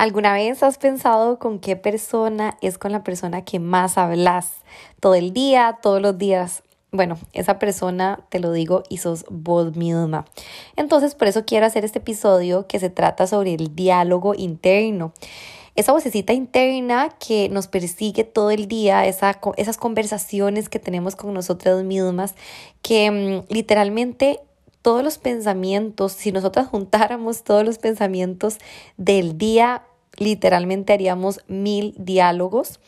¿Alguna vez has pensado con qué persona es con la persona que más hablas todo el día, todos los días? Bueno, esa persona, te lo digo, y sos vos misma. Entonces, por eso quiero hacer este episodio que se trata sobre el diálogo interno. Esa vocecita interna que nos persigue todo el día, esa, esas conversaciones que tenemos con nosotras mismas, que mm, literalmente todos los pensamientos, si nosotras juntáramos todos los pensamientos del día, literalmente haríamos mil diálogos.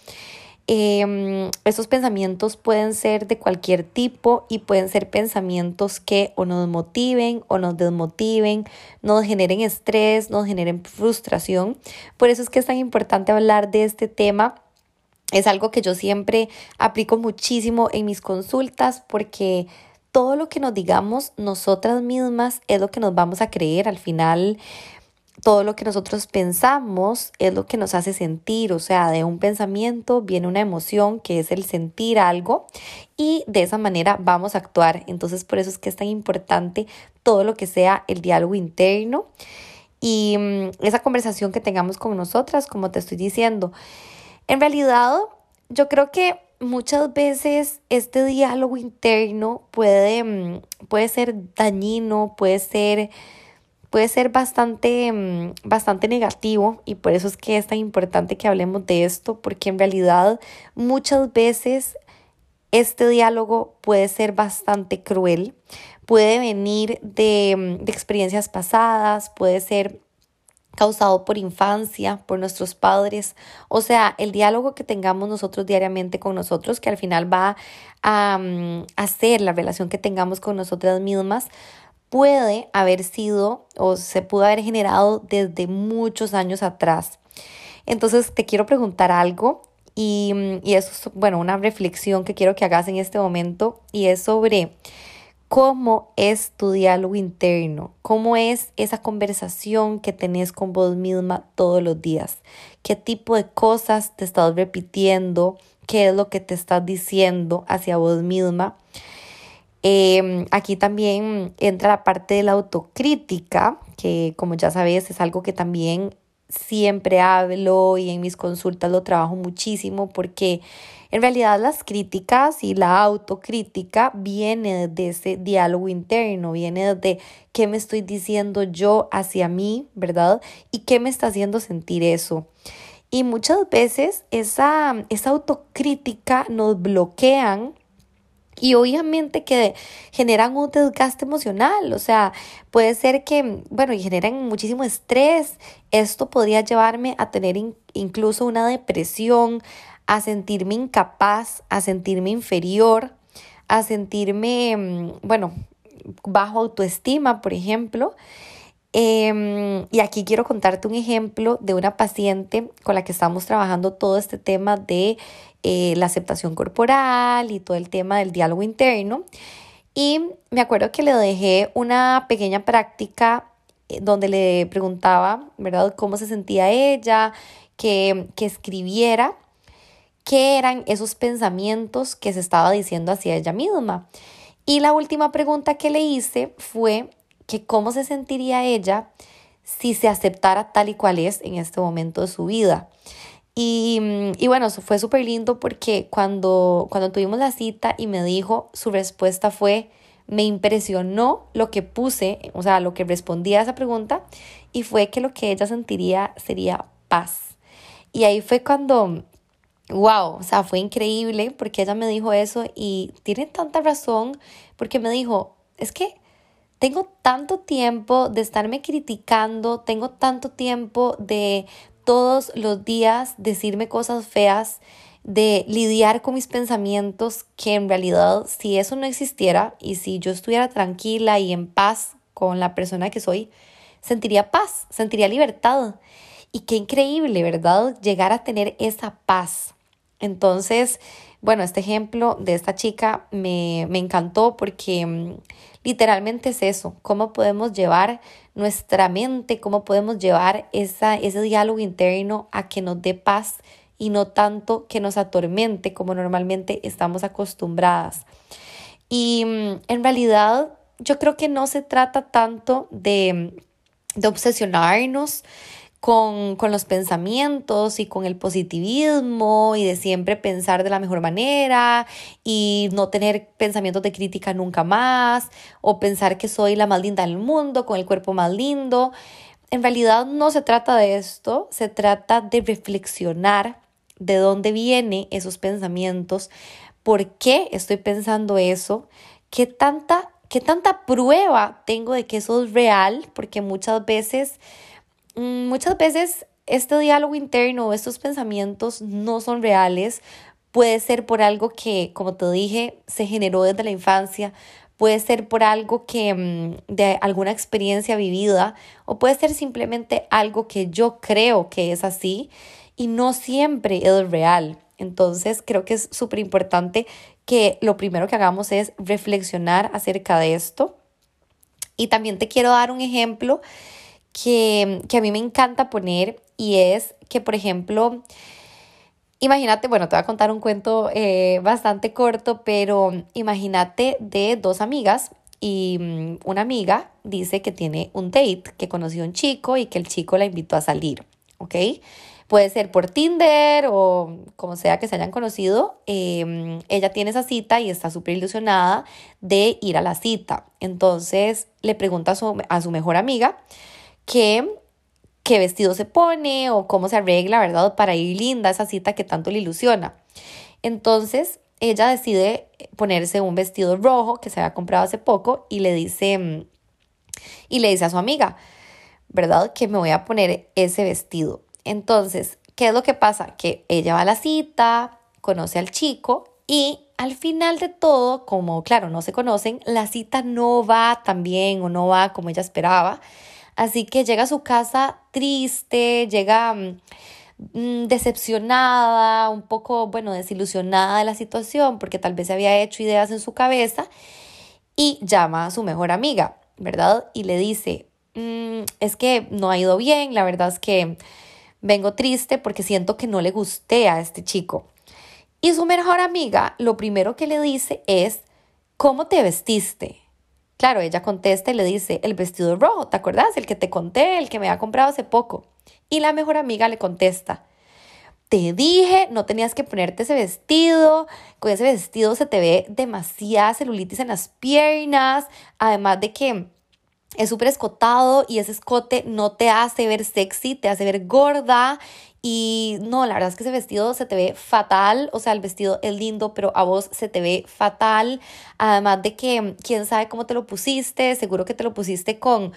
Eh, esos pensamientos pueden ser de cualquier tipo y pueden ser pensamientos que o nos motiven o nos desmotiven, nos generen estrés, nos generen frustración. Por eso es que es tan importante hablar de este tema. Es algo que yo siempre aplico muchísimo en mis consultas porque todo lo que nos digamos nosotras mismas es lo que nos vamos a creer. Al final, todo lo que nosotros pensamos es lo que nos hace sentir, o sea, de un pensamiento viene una emoción que es el sentir algo y de esa manera vamos a actuar. Entonces, por eso es que es tan importante todo lo que sea el diálogo interno y mm, esa conversación que tengamos con nosotras, como te estoy diciendo. En realidad, yo creo que muchas veces este diálogo interno puede, mm, puede ser dañino, puede ser puede ser bastante, mm, bastante negativo y por eso es que es tan importante que hablemos de esto, porque en realidad muchas veces este diálogo puede ser bastante cruel, puede venir de, mm, de experiencias pasadas, puede ser causado por infancia, por nuestros padres. O sea, el diálogo que tengamos nosotros diariamente con nosotros, que al final va a, mm, hacer la relación que tengamos con nosotras mismas, puede haber sido o se pudo haber generado desde muchos años atrás. Entonces te quiero preguntar algo y, y eso es, bueno, una reflexión que quiero que hagas en este momento y es sobre cómo es tu diálogo interno, cómo es esa conversación que tenés con vos misma todos los días, qué tipo de cosas te estás repitiendo, qué es lo que te estás diciendo hacia vos misma. Em, aquí también entra la parte de la autocrítica, que como ya sabes es algo que también siempre hablo y en mis consultas lo trabajo muchísimo porque en realidad las críticas y la autocrítica viene de ese diálogo interno, viene de qué me estoy diciendo yo hacia mí, ¿verdad? Y qué me está haciendo sentir eso. Y muchas veces esa, esa autocrítica nos bloquean y obviamente que generan un desgaste emocional, o sea, puede ser que, bueno, y generan muchísimo estrés. Esto podría llevarme a tener incluso una depresión, a sentirme incapaz, a sentirme inferior, a sentirme, mm, bueno, bajo autoestima, por ejemplo. Em, y aquí quiero contarte un ejemplo de una paciente con la que estamos trabajando todo este tema de eh, la aceptación corporal y todo el tema del diálogo interno. Y me acuerdo que le dejé una pequeña práctica eh, donde le preguntaba, ¿verdad?, cómo se sentía ella, que, que escribiera qué eran esos pensamientos que se estaba diciendo hacia ella misma. Y la última pregunta que le hice fue que cómo se sentiría ella si se aceptara tal y cual es en este momento de su vida. Y, y bueno, fue súper lindo porque cuando, cuando tuvimos la cita y me dijo, su respuesta fue, me impresionó lo que puse, o sea, lo que respondía a esa pregunta, y fue que lo que ella sentiría sería paz. Y ahí fue cuando, wow, o sea, fue increíble porque ella me dijo eso y tiene tanta razón porque me dijo, es que tengo tanto tiempo de estarme criticando, tengo tanto tiempo de todos los días decirme cosas feas, de lidiar con mis pensamientos, que en realidad si eso no existiera y si yo estuviera tranquila y en paz con la persona que soy, sentiría paz, sentiría libertad. Y qué increíble, ¿verdad? Llegar a tener esa paz. Entonces, bueno, este ejemplo de esta chica me, me encantó porque mm, literalmente es eso, cómo podemos llevar nuestra mente, cómo podemos llevar esa, ese diálogo interno a que nos dé paz y no tanto que nos atormente como normalmente estamos acostumbradas. Y mm, en realidad yo creo que no se trata tanto de, de obsesionarnos con, con, los pensamientos y con el positivismo y de siempre pensar de la mejor manera y no tener pensamientos de crítica nunca más o pensar que soy la más linda del mundo con el cuerpo más lindo. En realidad no se trata de esto, se trata de reflexionar de dónde vienen esos pensamientos, por qué estoy pensando eso, qué tanta, qué tanta prueba tengo de que eso es real, porque muchas veces muchas veces este diálogo interno, estos pensamientos no son reales. Puede ser por algo que, como te dije, se generó desde la infancia, puede ser por algo que mm, de alguna experiencia vivida o puede ser simplemente algo que yo creo que es así y no siempre es real. Entonces creo que es súper importante que lo primero que hagamos es reflexionar acerca de esto. Y también te quiero dar un ejemplo que, a mí me encanta poner y es que, por ejemplo, imagínate, bueno, te voy a contar un cuento eh, bastante corto, pero imagínate de dos amigas y mm, una amiga dice que tiene un date, que conoció a un chico y que el chico la invitó a salir, ¿ok? Puede ser por Tinder o como sea que se hayan conocido. Em, ella tiene esa cita y está súper ilusionada de ir a la cita. Entonces le pregunta a su, a su mejor amiga qué, qué vestido se pone o cómo se arregla, ¿verdad? Para ir linda esa cita que tanto le ilusiona. Entonces, ella decide ponerse un vestido rojo que se había comprado hace poco y le dice, y le dice a su amiga, ¿verdad? Que me voy a poner ese vestido. Entonces, ¿qué es lo que pasa? Que ella va a la cita, conoce al chico y al final de todo, como claro, no se conocen, la cita no va tan bien o no va como ella esperaba. Así que llega a su casa triste, llega mm, decepcionada, un poco, bueno, desilusionada de la situación porque tal vez se había hecho ideas en su cabeza y llama a su mejor amiga, ¿verdad? Y le dice, mm, es que no ha ido bien, la verdad es que vengo triste porque siento que no le gusté a este chico. Y su mejor amiga lo primero que le dice es, ¿cómo te vestiste? Claro, ella contesta y le dice, el vestido rojo, ¿te acuerdas? El que te conté, el que me ha comprado hace poco. Y la mejor amiga le contesta, te dije, no tenías que ponerte ese vestido, con ese vestido se te ve demasiada celulitis en las piernas, además de que es súper escotado y ese escote no te hace ver sexy, te hace ver gorda y no, la verdad es que ese vestido se te ve fatal, o sea, el vestido es lindo, pero a vos se te ve fatal. Además de que, quién sabe cómo te lo pusiste, seguro que te lo pusiste con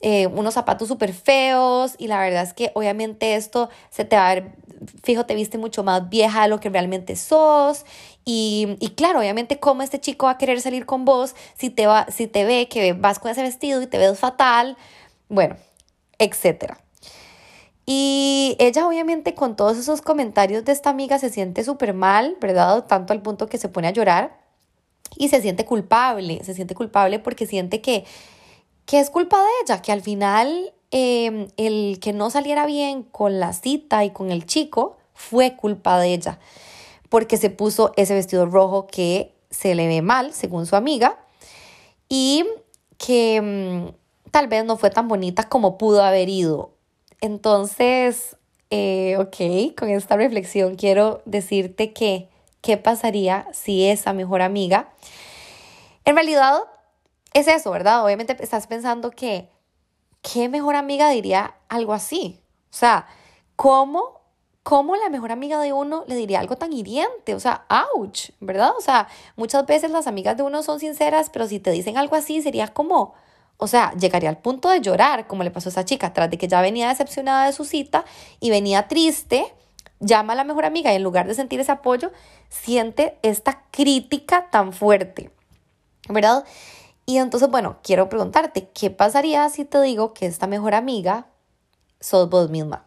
eh, unos zapatos súper feos y la verdad es que obviamente esto se te va a ver, fijo, te viste mucho más vieja de lo que realmente sos. Y, y, claro, obviamente, ¿cómo este chico va a querer salir con vos si te, va, si te ve que vas con ese vestido y te ves fatal? Bueno, etcétera. Y ella obviamente con todos esos comentarios de esta amiga se siente súper mal, ¿verdad? Tanto al punto que se pone a llorar y se siente culpable, se siente culpable porque siente que, que es culpa de ella, que al final em, el que no saliera bien con la cita y con el chico fue culpa de ella, porque se puso ese vestido rojo que se le ve mal, según su amiga, y que mm, tal vez no fue tan bonita como pudo haber ido entonces, eh, ok, con esta reflexión quiero decirte que qué pasaría si esa mejor amiga, en realidad es eso, ¿verdad? Obviamente estás pensando que, ¿qué mejor amiga diría algo así? O sea, ¿cómo, ¿cómo la mejor amiga de uno le diría algo tan hiriente? O sea, ouch, ¿verdad? O sea, muchas veces las amigas de uno son sinceras, pero si te dicen algo así sería como, o sea, llegaría al punto de llorar, como le pasó a esa chica, tras de que ya venía decepcionada de su cita y venía triste, llama a la mejor amiga y en lugar de sentir ese apoyo, siente esta crítica tan fuerte, ¿verdad? Y entonces, bueno, quiero preguntarte, ¿qué pasaría si te digo que esta mejor amiga sos vos misma?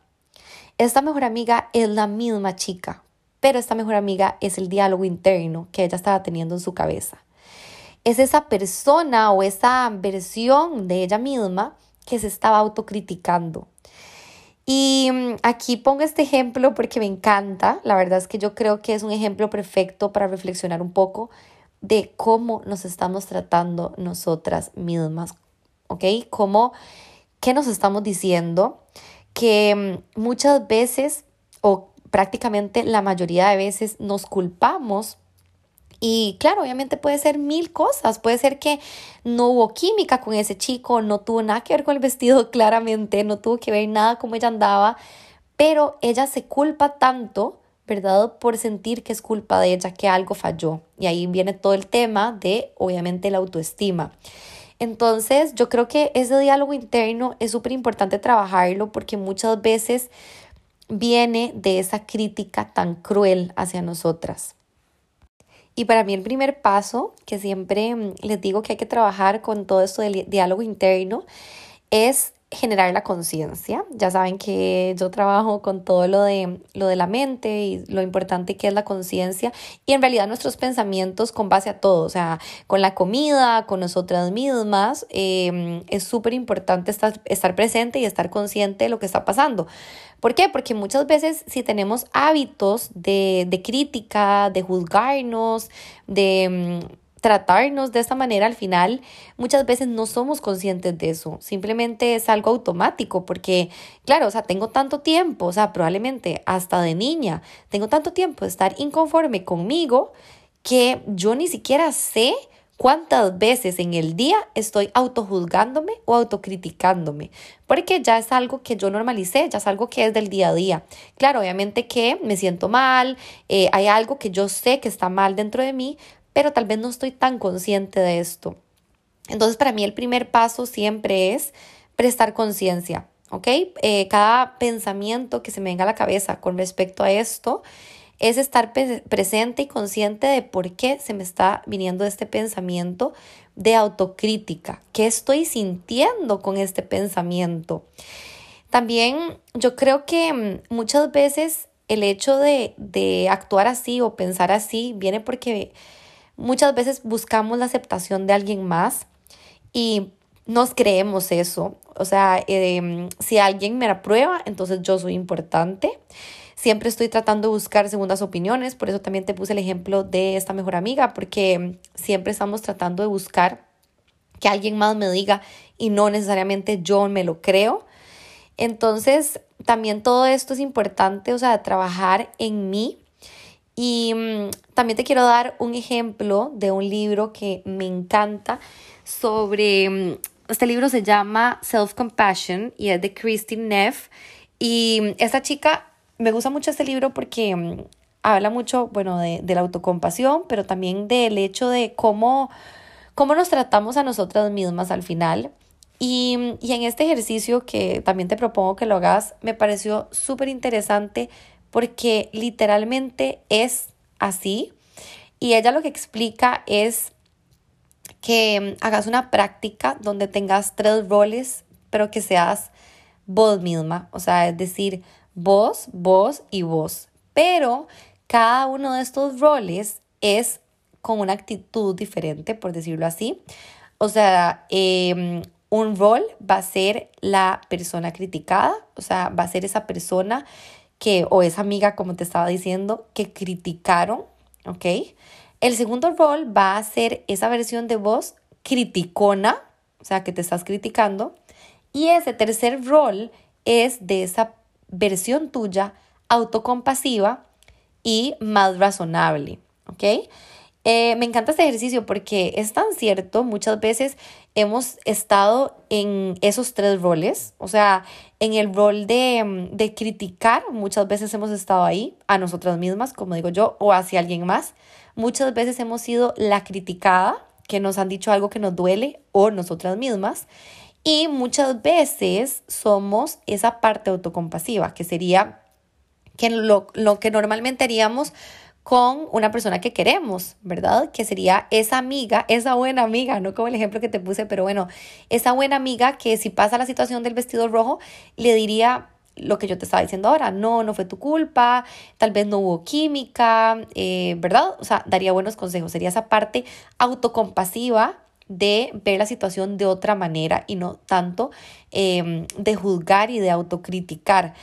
Esta mejor amiga es la misma chica, pero esta mejor amiga es el diálogo interno que ella estaba teniendo en su cabeza. Es esa persona o esa versión de ella misma que se estaba autocriticando. Y mm, aquí pongo este ejemplo porque me encanta. La verdad es que yo creo que es un ejemplo perfecto para reflexionar un poco de cómo nos estamos tratando nosotras mismas. ¿Ok? Cómo, ¿qué nos estamos diciendo? Que mm, muchas veces o prácticamente la mayoría de veces nos culpamos y claro, obviamente puede ser mil cosas. Puede ser que no hubo química con ese chico, no tuvo nada que ver con el vestido, claramente, no tuvo que ver nada como ella andaba, pero ella se culpa tanto, ¿verdad? Por sentir que es culpa de ella, que algo falló. Y ahí viene todo el tema de, obviamente, la autoestima. Entonces, yo creo que ese diálogo interno es súper importante trabajarlo porque muchas veces viene de esa crítica tan cruel hacia nosotras. Y para mí el primer paso, que siempre mm, les digo que hay que trabajar con todo esto del diálogo interno, es generar la conciencia. Ya saben que yo trabajo con todo lo de, lo de la mente y lo importante que es la conciencia y en realidad nuestros pensamientos con base a todo, o sea, con la comida, con nosotras mismas, em, es súper importante estar, estar presente y estar consciente de lo que está pasando. ¿Por qué? Porque muchas veces si tenemos hábitos de, de crítica, de juzgarnos, de mm, tratarnos de esta manera al final muchas veces no somos conscientes de eso, simplemente es algo automático porque claro, o sea, tengo tanto tiempo, o sea, probablemente hasta de niña, tengo tanto tiempo de estar inconforme conmigo que yo ni siquiera sé cuántas veces en el día estoy autojuzgándome o autocriticándome, porque ya es algo que yo normalicé, ya es algo que es del día a día. Claro, obviamente que me siento mal, eh, hay algo que yo sé que está mal dentro de mí, pero tal vez no estoy tan consciente de esto. Entonces, para mí el primer paso siempre es prestar conciencia, ¿ok? Eh, cada pensamiento que se me venga a la cabeza con respecto a esto es estar presente y consciente de por qué se me está viniendo este pensamiento de autocrítica, qué estoy sintiendo con este pensamiento. También yo creo que mm, muchas veces el hecho de, de actuar así o pensar así viene porque Muchas veces buscamos la aceptación de alguien más y nos creemos eso. O sea, em, si alguien me aprueba, entonces yo soy importante. Siempre estoy tratando de buscar segundas opiniones, por eso también te puse el ejemplo de esta mejor amiga, porque siempre estamos tratando de buscar que alguien más me diga y no necesariamente yo me lo creo. Entonces, también todo esto es importante, o sea, trabajar en mí y mm, también te quiero dar un ejemplo de un libro que me encanta sobre, mm, este libro se llama Self Compassion y es de Christine Neff. Y mm, esta chica, me gusta mucho este libro porque habla mucho, bueno, de, de, la autocompasión, pero también del hecho de cómo, cómo nos tratamos a nosotras mismas al final. Y, y en este ejercicio que también te propongo que lo hagas, me pareció súper interesante porque literalmente es así. Y ella lo que explica es que mm, hagas una práctica donde tengas tres roles, pero que seas vos misma, o sea, es decir, vos, vos y vos. Pero cada uno de estos roles es con una actitud diferente, por decirlo así. O sea, em, un rol va a ser la persona criticada, o sea, va a ser esa persona que, o esa amiga, como te estaba diciendo, que criticaron, ¿ok? El segundo rol va a ser esa versión de voz criticona, o sea, que te estás criticando. Y ese tercer rol es de esa versión tuya autocompasiva y más razonable, ¿ok? Eh, me encanta este ejercicio porque es tan cierto, muchas veces hemos estado en esos tres roles, o sea, en el rol de, de criticar, muchas veces hemos estado ahí, a nosotras mismas, como digo yo, o hacia alguien más. Muchas veces hemos sido la criticada, que nos han dicho algo que nos duele, o nosotras mismas. Y muchas veces somos esa parte autocompasiva, que sería que lo, lo que normalmente haríamos con una persona que queremos, ¿verdad? Que sería esa amiga, esa buena amiga, no como el ejemplo que te puse, pero bueno, esa buena amiga que si pasa la situación del vestido rojo, le diría, lo que yo te estaba diciendo ahora, no, no fue tu culpa, tal vez no hubo química, eh, ¿verdad? O sea, daría buenos consejos, sería esa parte autocompasiva de ver la situación de otra manera y no tanto em, de juzgar y de autocriticar.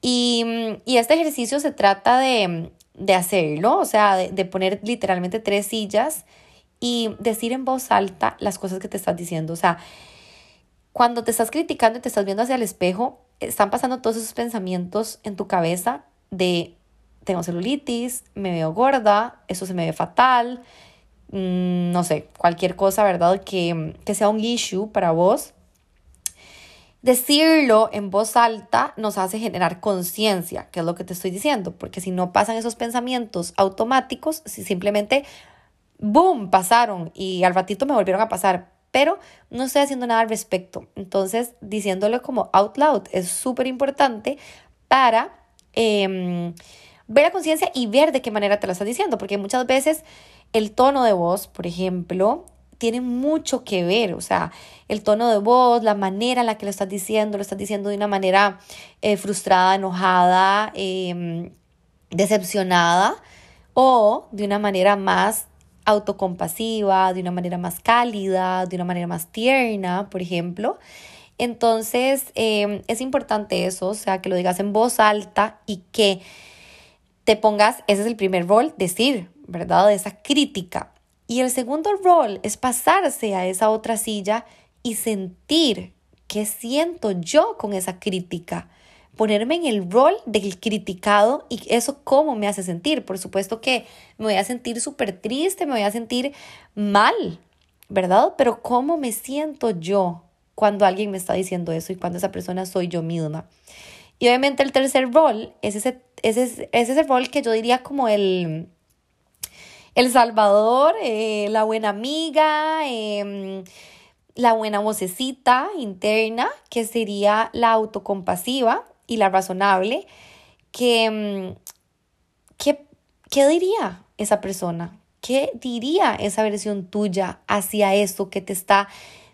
Y, y, este ejercicio se trata de, de hacerlo, o sea, de, de poner literalmente tres sillas y decir en voz alta las cosas que te estás diciendo. O sea, cuando te estás criticando y te estás viendo hacia el espejo, están pasando todos esos pensamientos en tu cabeza de tengo celulitis, me veo gorda, eso se me ve fatal, mm, no sé, cualquier cosa, ¿verdad? Que, que sea un issue para vos. Decirlo en voz alta nos hace generar conciencia, que es lo que te estoy diciendo, porque si no pasan esos pensamientos automáticos, si simplemente, boom, pasaron y al ratito me volvieron a pasar, pero no estoy haciendo nada al respecto. Entonces, diciéndolo como out loud es súper importante para em, ver la conciencia y ver de qué manera te lo estás diciendo, porque muchas veces el tono de voz, por ejemplo, tiene mucho que ver, o sea, el tono de voz, la manera en la que lo estás diciendo, lo estás diciendo de una manera eh, frustrada, enojada, em, decepcionada o de una manera más autocompasiva, de una manera más cálida, de una manera más tierna, por ejemplo. Entonces, em, es importante eso, o sea, que lo digas en voz alta y que te pongas, ese es el primer rol, decir, ¿verdad? Esa crítica. Y el segundo rol es pasarse a esa otra silla y sentir qué siento yo con esa crítica ponerme en el rol del criticado y eso cómo me hace sentir. Por supuesto que me voy a sentir súper triste, me voy a sentir mal, ¿verdad? Pero cómo me siento yo cuando alguien me está diciendo eso y cuando esa persona soy yo misma. Y obviamente el tercer rol es ese, ese, es ese rol que yo diría como el, el salvador, eh, la buena amiga, em, la buena vocecita interna, que sería la autocompasiva y la razonable, que, ¿qué, ¿qué diría esa persona? ¿Qué diría esa versión tuya hacia eso que te está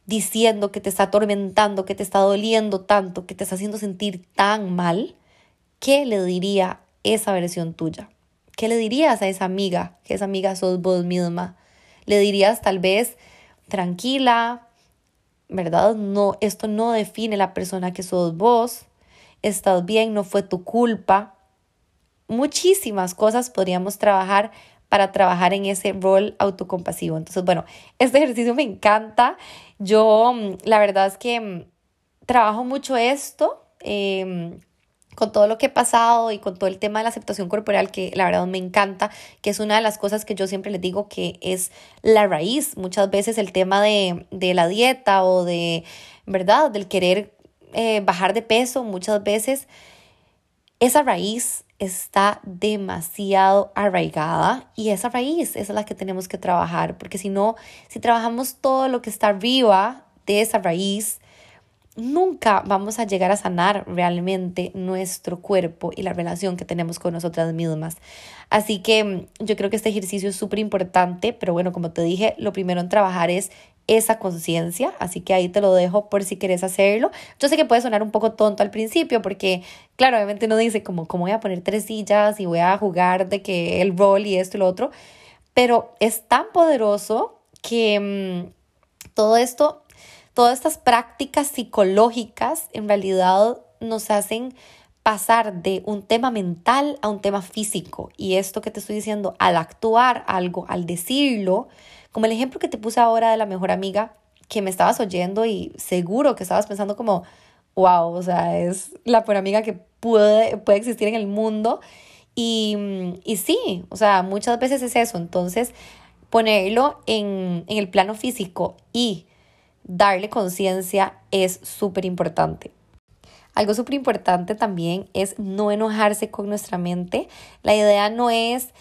diciendo, que te está atormentando, que te está doliendo tanto, que te está haciendo sentir tan mal? ¿Qué le diría esa versión tuya? ¿Qué le dirías a esa amiga? Que esa amiga sos vos misma. Le dirías tal vez tranquila, ¿verdad? No, esto no define la persona que sos vos estás bien, no fue tu culpa. Muchísimas cosas podríamos trabajar para trabajar en ese rol autocompasivo. Entonces, bueno, este ejercicio me encanta. Yo, mm, la verdad es que mm, trabajo mucho esto. Em, con todo lo que he pasado y con todo el tema de la aceptación corporal, que la verdad me encanta, que es una de las cosas que yo siempre les digo que es la raíz. Muchas veces el tema de, de la dieta o de, ¿verdad? Del querer eh, bajar de peso muchas veces, esa raíz está demasiado arraigada y esa raíz es la que tenemos que trabajar, porque si no, si trabajamos todo lo que está arriba de esa raíz, nunca vamos a llegar a sanar realmente nuestro cuerpo y la relación que tenemos con nosotras mismas. Así que mm, yo creo que este ejercicio es súper importante, pero bueno, como te dije, lo primero en trabajar es esa conciencia, así que ahí te lo dejo por si quieres hacerlo. Yo sé que puede sonar un poco tonto al principio porque, claro, obviamente uno dice como, ¿cómo voy a poner tres sillas y voy a jugar de que el rol y esto y lo otro? Pero es tan poderoso que mm, todo esto, todas estas prácticas psicológicas en realidad nos hacen pasar de un tema mental a un tema físico. Y esto que te estoy diciendo, al actuar algo, al decirlo, como el ejemplo que te puse ahora de la mejor amiga, que me estabas oyendo y seguro que estabas pensando como, wow, o sea, es la mejor amiga que puede, puede existir en el mundo. Y, y sí, o sea, muchas veces es eso. Entonces, ponerlo en, en el plano físico y darle conciencia es súper importante. Algo súper importante también es no enojarse con nuestra mente. La idea no es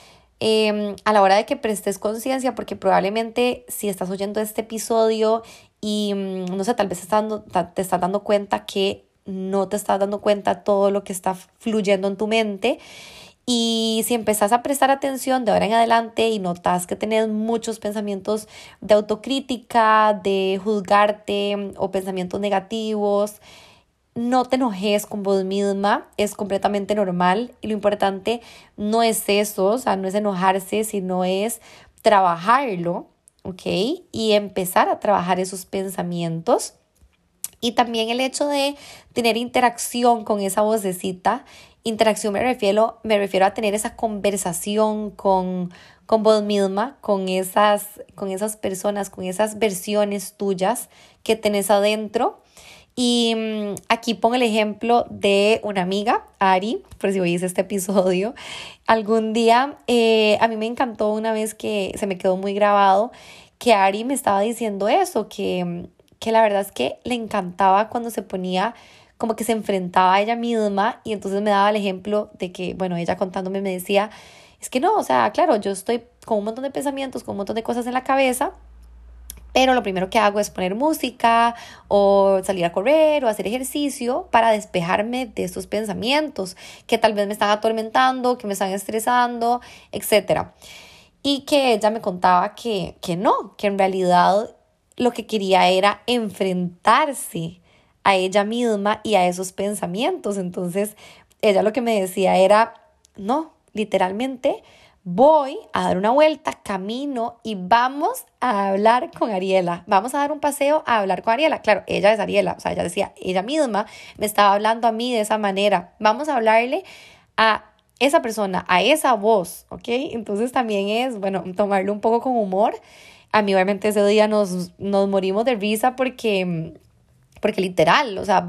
Em, a la hora de que prestes conciencia, porque probablemente si estás oyendo este episodio y mm, no sé, tal vez te estás, dando, te estás dando cuenta que no te estás dando cuenta todo lo que está fluyendo en tu mente. Y si empezás a prestar atención de ahora en adelante y notas que tenés muchos pensamientos de autocrítica, de juzgarte o pensamientos negativos, no te enojes con vos misma, es completamente normal y lo importante no es eso, o sea, no es enojarse, sino es trabajarlo, ¿ok? Y empezar a trabajar esos pensamientos. Y también el hecho de tener interacción con esa vocecita. Interacción me refiero, me refiero a tener esa conversación con, con vos misma, con esas, con esas personas, con esas versiones tuyas que tenés adentro y mm, aquí pongo el ejemplo de una amiga, Ari, por si oís este episodio. Algún día, eh, a mí me encantó una vez que se me quedó muy grabado, que Ari me estaba diciendo eso, que, que la verdad es que le encantaba cuando se ponía como que se enfrentaba a ella misma y entonces me daba el ejemplo de que, bueno, ella contándome me decía, es que no, o sea, claro, yo estoy con un montón de pensamientos, con un montón de cosas en la cabeza, pero lo primero que hago es poner música o salir a correr o hacer ejercicio para despejarme de estos pensamientos que tal vez me están atormentando, que me están estresando, etc. Y que ella me contaba que, que no, que en realidad lo que quería era enfrentarse a ella misma y a esos pensamientos. Entonces, ella lo que me decía era, no, literalmente, voy a dar una vuelta, camino y vamos a hablar con Ariela. Vamos a dar un paseo a hablar con Ariela. Claro, ella es Ariela, o sea, ella decía, ella misma me estaba hablando a mí de esa manera. Vamos a hablarle a esa persona, a esa voz, ¿ok? Entonces también es, bueno, tomarlo un poco con humor. A mí obviamente ese día nos, nos morimos de risa porque porque literal, o sea,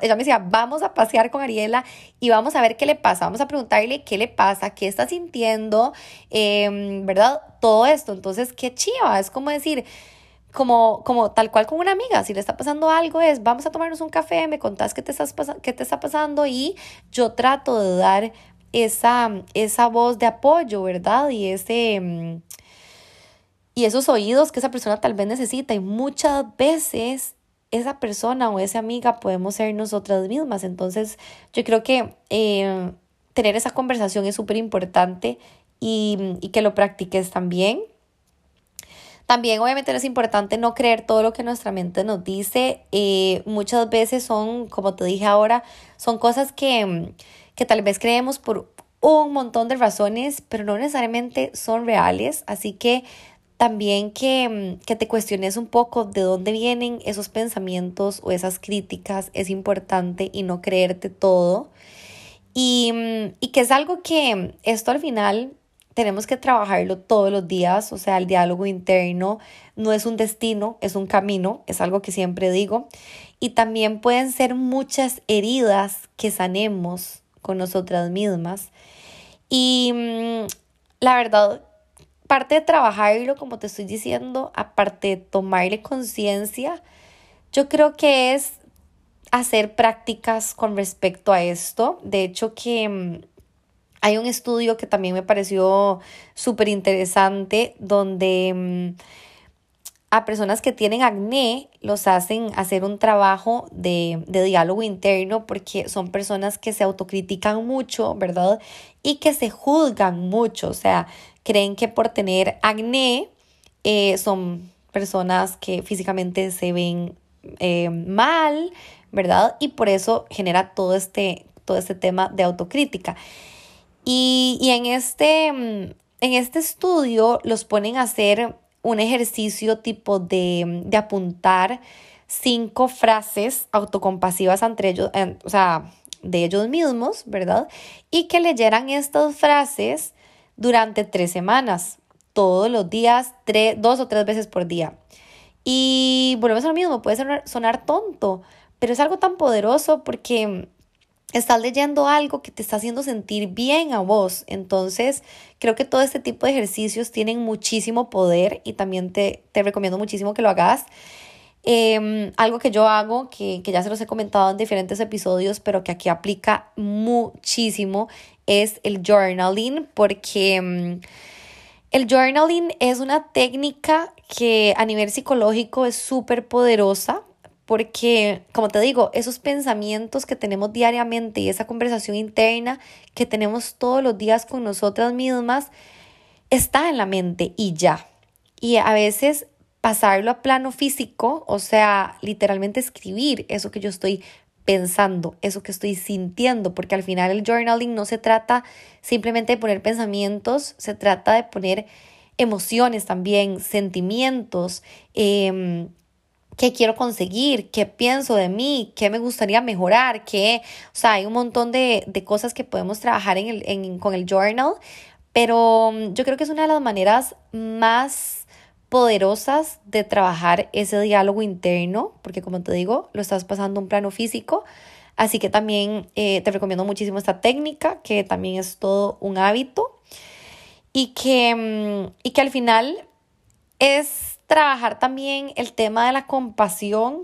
ella me decía, vamos a pasear con Ariela y vamos a ver qué le pasa, vamos a preguntarle qué le pasa, qué está sintiendo, em, ¿verdad? Todo esto, entonces, qué chiva, es como decir, como, como tal cual con una amiga, si le está pasando algo es, vamos a tomarnos un café, me contás qué te, estás qué te está pasando y yo trato de dar esa, esa voz de apoyo, ¿verdad? Y ese... Em, y esos oídos que esa persona tal vez necesita y muchas veces esa persona o esa amiga podemos ser nosotras mismas. Entonces, yo creo que eh, tener esa conversación es súper importante y, que lo practiques también. También obviamente es importante no creer todo lo que nuestra mente nos dice. Eh, muchas veces son, como te dije ahora, son cosas que, que tal vez creemos por un montón de razones, pero no necesariamente son reales. Así que también mm, que, te cuestiones un poco de dónde vienen esos pensamientos o esas críticas es importante y no creerte todo. Y, mm, y que es algo que esto al final tenemos que trabajarlo todos los días, o sea, el diálogo interno no es un destino, es un camino, es algo que siempre digo. Y también pueden ser muchas heridas que sanemos con nosotras mismas. Y mm, la verdad, parte de trabajarlo, como te estoy diciendo, aparte de tomarle conciencia, yo creo que es hacer prácticas con respecto a esto. De hecho, que mm, hay un estudio que también me pareció súper interesante donde mm, a personas que tienen acné los hacen hacer un trabajo de, de, diálogo interno porque son personas que se autocritican mucho, ¿verdad? Y que se juzgan mucho, o sea, creen que por tener acné eh, son personas que físicamente se ven eh, mal, ¿verdad? Y por eso genera todo este, todo este tema de autocrítica. Y, en, este, mm, en este estudio los ponen a hacer un ejercicio tipo de, de apuntar cinco frases autocompasivas entre ellos, o sea, de ellos mismos, ¿verdad? Y que leyeran estas frases durante tres semanas, todos los días, tres, dos o tres veces por día. Y volvemos a lo mismo, puede sonar, sonar tonto, pero es algo tan poderoso porque estás leyendo algo que te está haciendo sentir bien a vos. Entonces, creo que todo este tipo de ejercicios tienen muchísimo poder y también te, te recomiendo muchísimo que lo hagas. Em, algo que yo hago, que, que, ya se los he comentado en diferentes episodios, pero que aquí aplica muchísimo, es el journaling, porque em, el journaling es una técnica que a nivel psicológico es súper poderosa, porque, como te digo, esos pensamientos que tenemos diariamente y esa conversación interna que tenemos todos los días con nosotras mismas, está en la mente y ya. Y a veces pasarlo a plano físico, o sea, literalmente escribir eso que yo estoy pensando, eso que estoy sintiendo, porque al final el journaling no se trata simplemente de poner pensamientos, se trata de poner emociones también, sentimientos, eh, qué quiero conseguir, qué pienso de mí, qué me gustaría mejorar, qué, o sea, hay un montón de, de cosas que podemos trabajar en el, en, con el journal, pero mm, yo creo que es una de las maneras más poderosas de trabajar ese diálogo interno, porque como te digo, lo estás pasando a un plano físico, así que también eh, te recomiendo muchísimo esta técnica, que también es todo un hábito y que, mm, y que al final es trabajar también el tema de la compasión,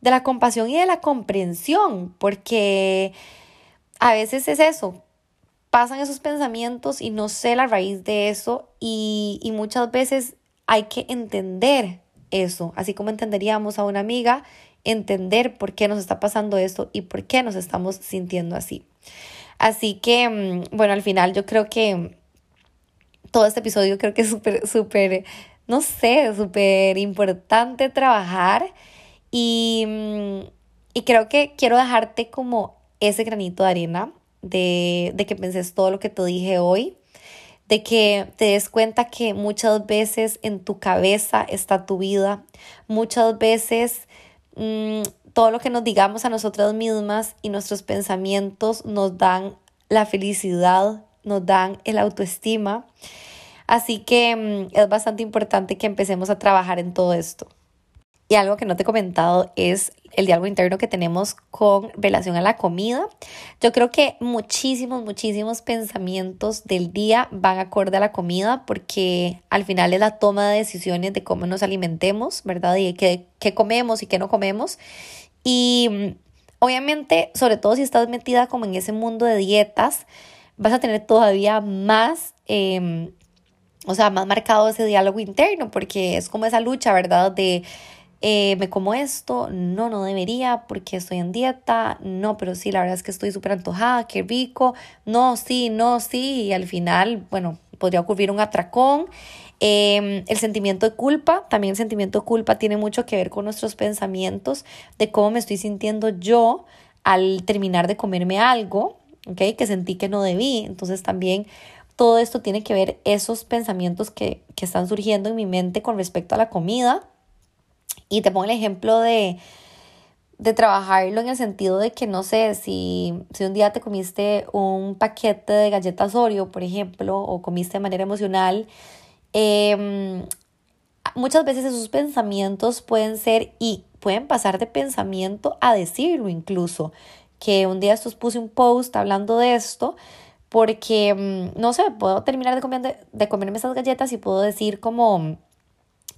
de la compasión y de la comprensión, porque a veces es eso, pasan esos pensamientos y no sé la raíz de eso y, y muchas veces hay que entender eso, así como entenderíamos a una amiga, entender por qué nos está pasando esto y por qué nos estamos sintiendo así. Así que, mm, bueno, al final yo creo que todo este episodio creo que es súper, súper no sé, súper importante trabajar y, y, creo que quiero dejarte como ese granito de arena de, de que penses todo lo que te dije hoy, de que te des cuenta que muchas veces en tu cabeza está tu vida, muchas veces mm, todo lo que nos digamos a nosotras mismas y nuestros pensamientos nos dan la felicidad, nos dan el autoestima. Así que mm, es bastante importante que empecemos a trabajar en todo esto. Y algo que no te he comentado es el diálogo interno que tenemos con relación a la comida. Yo creo que muchísimos, muchísimos pensamientos del día van acorde a la comida porque al final es la toma de decisiones de cómo nos alimentemos, ¿verdad? Y qué, qué comemos y qué no comemos. Y mm, obviamente, sobre todo si estás metida como en ese mundo de dietas, vas a tener todavía más... Em, o sea, más marcado ese diálogo interno, porque es como esa lucha, ¿verdad? De eh, me como esto, no, no debería porque estoy en dieta, no, pero sí, la verdad es que estoy súper antojada, qué rico, no, sí, no, sí, y al final, bueno, podría ocurrir un atracón. Em, el sentimiento de culpa, también el sentimiento de culpa tiene mucho que ver con nuestros pensamientos de cómo me estoy sintiendo yo al terminar de comerme algo, ¿ok? Que sentí que no debí. Entonces también todo esto tiene que ver esos pensamientos que, están surgiendo en mi mente con respecto a la comida. Y te pongo el ejemplo de, de trabajarlo en el sentido de que, no sé, si, si un día te comiste un paquete de galletas Oreo, por ejemplo, o comiste de manera emocional, em, muchas veces esos pensamientos pueden ser y pueden pasar de pensamiento a decirlo incluso. Que un día estos puse un post hablando de esto porque, mm, no sé, puedo terminar de, comer, de, comerme esas galletas y puedo decir como,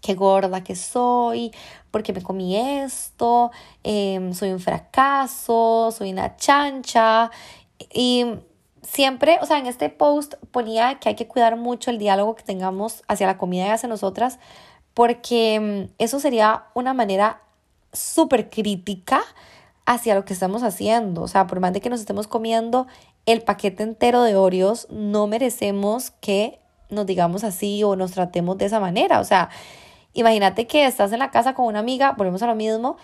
qué gorda que soy, porque me comí esto, em, soy un fracaso, soy una chancha. Y siempre, o sea, en este post ponía que hay que cuidar mucho el diálogo que tengamos hacia la comida y hacia nosotras, porque mm, eso sería una manera súper crítica hacia lo que estamos haciendo. O sea, por más de que nos estemos comiendo el paquete entero de Oreos, no merecemos que nos digamos así o nos tratemos de esa manera. O sea, imagínate que estás en la casa con una amiga, volvemos a lo mismo,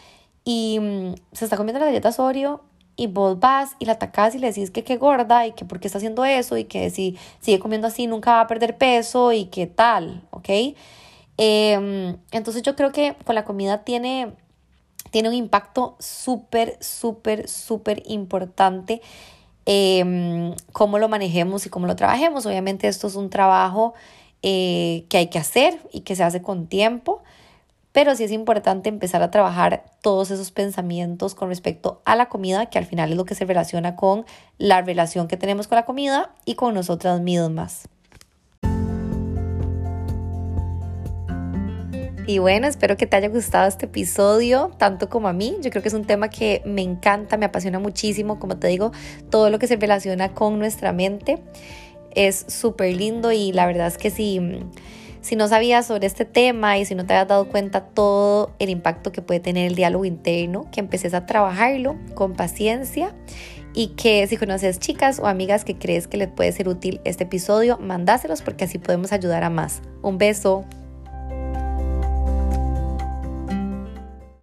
y mm, se está comiendo las galletas Oreo y vos vas y la atacás y le decís que qué gorda y que por qué está haciendo eso y que si sigue comiendo así nunca va a perder peso y qué tal, ¿ok? Em, entonces yo creo que con la comida tiene, tiene un impacto súper, súper, súper importante eh, cómo lo manejemos y cómo lo trabajemos. Obviamente esto es un trabajo eh, que hay que hacer y que se hace con tiempo, pero sí es importante empezar a trabajar todos esos pensamientos con respecto a la comida, que al final es lo que se relaciona con la relación que tenemos con la comida y con nosotras mismas. Y bueno, espero que te haya gustado este episodio, tanto como a mí. Yo creo que es un tema que me encanta, me apasiona muchísimo. Como te digo, todo lo que se relaciona con nuestra mente es súper lindo y la verdad es que si, si no sabías sobre este tema y si no te habías dado cuenta todo el impacto que puede tener el diálogo interno, que empeces a trabajarlo con paciencia y que si conoces chicas o amigas que crees que les puede ser útil este episodio, mandáselos porque así podemos ayudar a más. Un beso.